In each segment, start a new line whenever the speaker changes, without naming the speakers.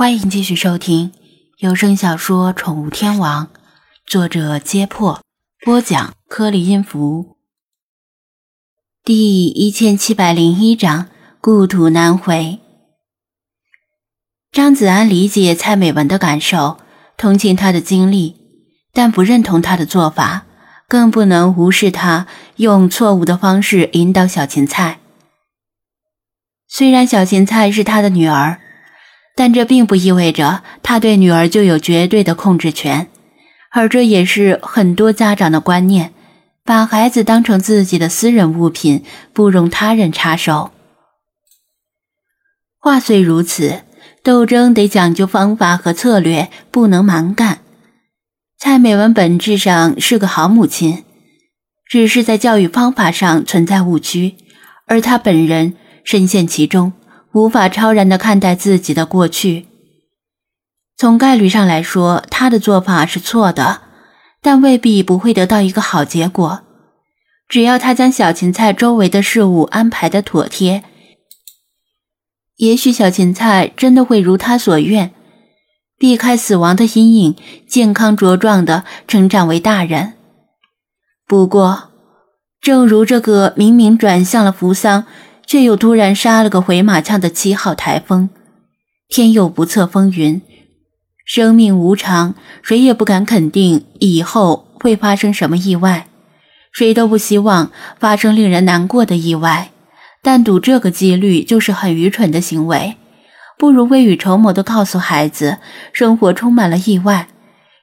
欢迎继续收听有声小说《宠物天王》，作者：揭破，播讲：颗粒音符，第一千七百零一章：故土难回。张子安理解蔡美文的感受，同情她的经历，但不认同她的做法，更不能无视她用错误的方式引导小芹菜。虽然小芹菜是他的女儿。但这并不意味着他对女儿就有绝对的控制权，而这也是很多家长的观念：把孩子当成自己的私人物品，不容他人插手。话虽如此，斗争得讲究方法和策略，不能蛮干。蔡美文本质上是个好母亲，只是在教育方法上存在误区，而她本人深陷其中。无法超然地看待自己的过去。从概率上来说，他的做法是错的，但未必不会得到一个好结果。只要他将小芹菜周围的事物安排的妥帖，也许小芹菜真的会如他所愿，避开死亡的阴影，健康茁壮地成长为大人。不过，正如这个明明转向了扶桑。却又突然杀了个回马枪的七号台风，天有不测风云，生命无常，谁也不敢肯定以后会发生什么意外，谁都不希望发生令人难过的意外，但赌这个几率就是很愚蠢的行为，不如未雨绸缪地告诉孩子，生活充满了意外，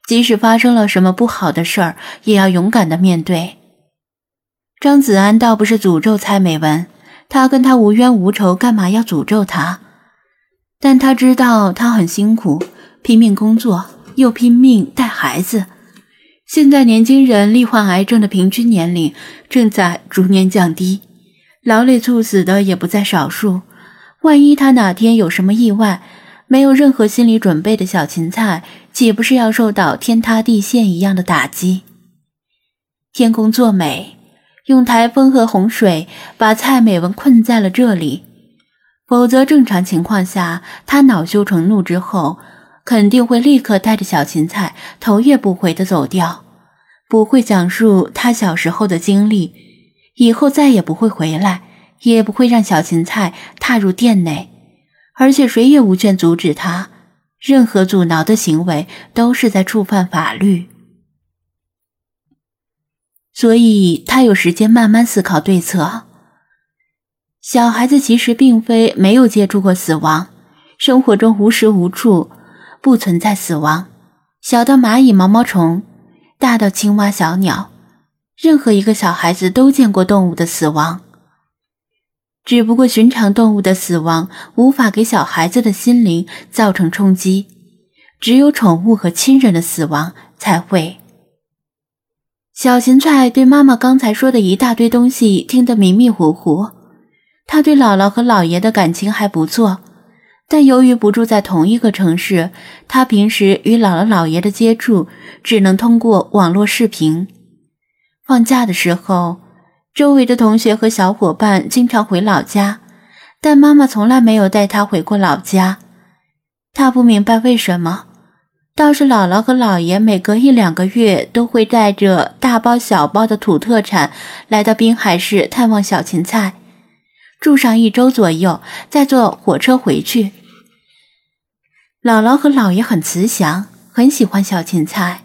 即使发生了什么不好的事儿，也要勇敢地面对。张子安倒不是诅咒蔡美文。他跟他无冤无仇，干嘛要诅咒他？但他知道他很辛苦，拼命工作，又拼命带孩子。现在年轻人罹患癌症的平均年龄正在逐年降低，劳累猝死的也不在少数。万一他哪天有什么意外，没有任何心理准备的小芹菜，岂不是要受到天塌地陷一样的打击？天公作美。用台风和洪水把蔡美文困在了这里，否则正常情况下，他恼羞成怒之后，肯定会立刻带着小芹菜头也不回的走掉，不会讲述他小时候的经历，以后再也不会回来，也不会让小芹菜踏入店内，而且谁也无权阻止他，任何阻挠的行为都是在触犯法律。所以他有时间慢慢思考对策。小孩子其实并非没有接触过死亡，生活中无时无处不存在死亡，小到蚂蚁、毛毛虫，大到青蛙、小鸟，任何一个小孩子都见过动物的死亡。只不过寻常动物的死亡无法给小孩子的心灵造成冲击，只有宠物和亲人的死亡才会。小芹菜对妈妈刚才说的一大堆东西听得迷迷糊糊。她对姥姥和姥爷的感情还不错，但由于不住在同一个城市，她平时与姥姥姥爷的接触只能通过网络视频。放假的时候，周围的同学和小伙伴经常回老家，但妈妈从来没有带她回过老家。她不明白为什么。倒是姥姥和姥爷每隔一两个月都会带着大包小包的土特产来到滨海市探望小芹菜，住上一周左右，再坐火车回去。姥姥和姥爷很慈祥，很喜欢小芹菜，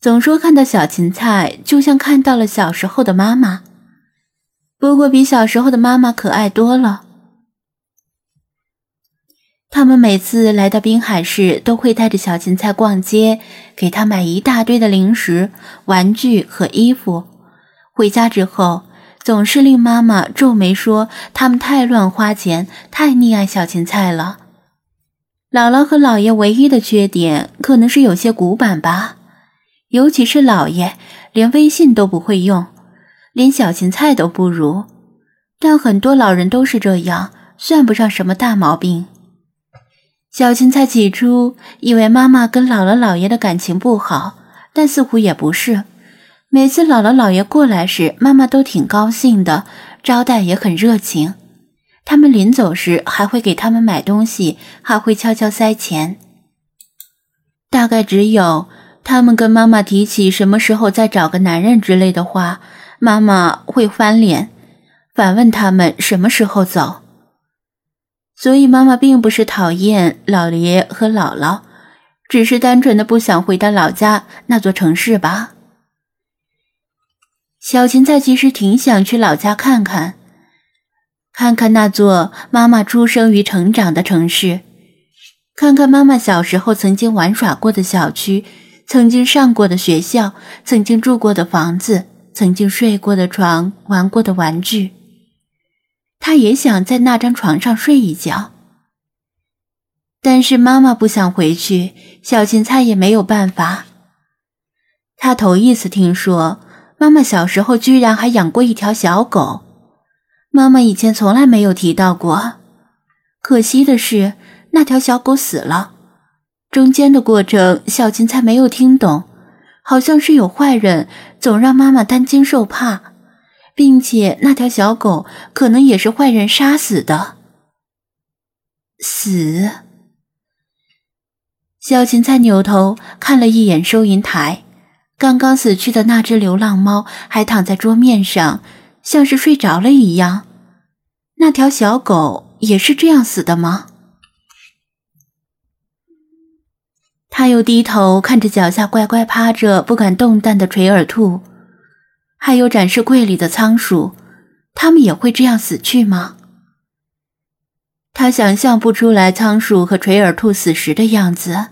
总说看到小芹菜就像看到了小时候的妈妈，不过比小时候的妈妈可爱多了。他们每次来到滨海市，都会带着小芹菜逛街，给他买一大堆的零食、玩具和衣服。回家之后，总是令妈妈皱眉说：“他们太乱花钱，太溺爱小芹菜了。”姥姥和姥爷唯一的缺点，可能是有些古板吧，尤其是姥爷，连微信都不会用，连小芹菜都不如。但很多老人都是这样，算不上什么大毛病。小芹菜起初以为妈妈跟姥姥姥爷的感情不好，但似乎也不是。每次姥姥姥爷过来时，妈妈都挺高兴的，招待也很热情。他们临走时还会给他们买东西，还会悄悄塞钱。大概只有他们跟妈妈提起什么时候再找个男人之类的话，妈妈会翻脸，反问他们什么时候走。所以妈妈并不是讨厌老爷和姥姥，只是单纯的不想回到老家那座城市吧。小芹菜其实挺想去老家看看，看看那座妈妈出生与成长的城市。看看妈妈小时候曾经玩耍过的小区，曾经上过的学校，曾经住过的房子，曾经睡过的床，玩过的玩具。他也想在那张床上睡一觉，但是妈妈不想回去，小芹菜也没有办法。他头一次听说，妈妈小时候居然还养过一条小狗，妈妈以前从来没有提到过。可惜的是。那条小狗死了，中间的过程小芹菜没有听懂，好像是有坏人总让妈妈担惊受怕，并且那条小狗可能也是坏人杀死的。死。小芹菜扭头看了一眼收银台，刚刚死去的那只流浪猫还躺在桌面上，像是睡着了一样。那条小狗也是这样死的吗？他又低头看着脚下乖乖趴着不敢动弹的垂耳兔，还有展示柜里的仓鼠，他们也会这样死去吗？他想象不出来仓鼠和垂耳兔死时的样子，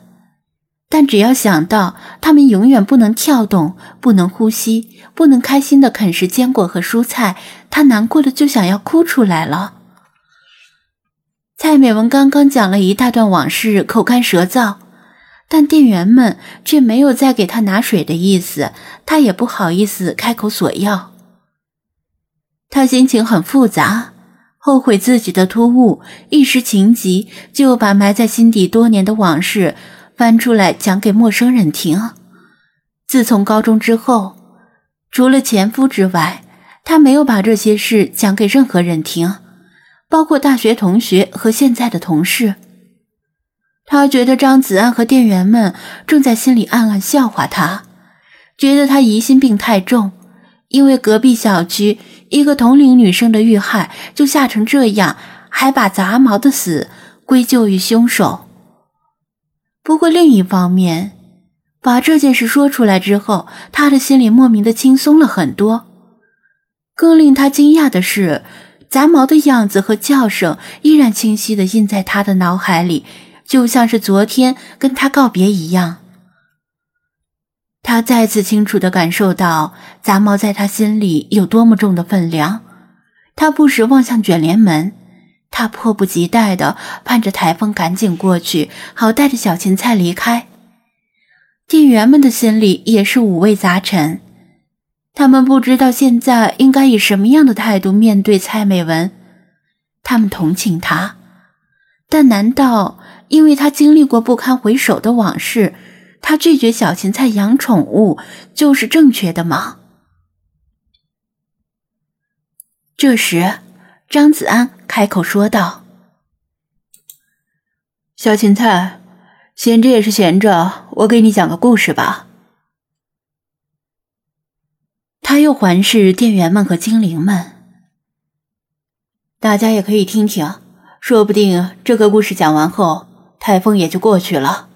但只要想到它们永远不能跳动、不能呼吸、不能开心的啃食坚果和蔬菜，他难过的就想要哭出来了。蔡美文刚刚讲了一大段往事，口干舌燥。但店员们却没有再给他拿水的意思，他也不好意思开口索要。他心情很复杂，后悔自己的突兀，一时情急就把埋在心底多年的往事翻出来讲给陌生人听。自从高中之后，除了前夫之外，他没有把这些事讲给任何人听，包括大学同学和现在的同事。他觉得张子安和店员们正在心里暗暗笑话他，觉得他疑心病太重，因为隔壁小区一个同龄女生的遇害就吓成这样，还把杂毛的死归咎于凶手。不过另一方面，把这件事说出来之后，他的心里莫名的轻松了很多。更令他惊讶的是，杂毛的样子和叫声依然清晰的印在他的脑海里。就像是昨天跟他告别一样，他再次清楚的感受到杂毛在他心里有多么重的分量。他不时望向卷帘门，他迫不及待的盼着台风赶紧过去，好带着小芹菜离开。店员们的心里也是五味杂陈，他们不知道现在应该以什么样的态度面对蔡美文。他们同情她，但难道？因为他经历过不堪回首的往事，他拒绝小芹菜养宠物就是正确的吗？这时，张子安开口说道：“小芹菜，闲着也是闲着，我给你讲个故事吧。”他又环视店员们和精灵们，大家也可以听听，说不定这个故事讲完后。台风也就过去了。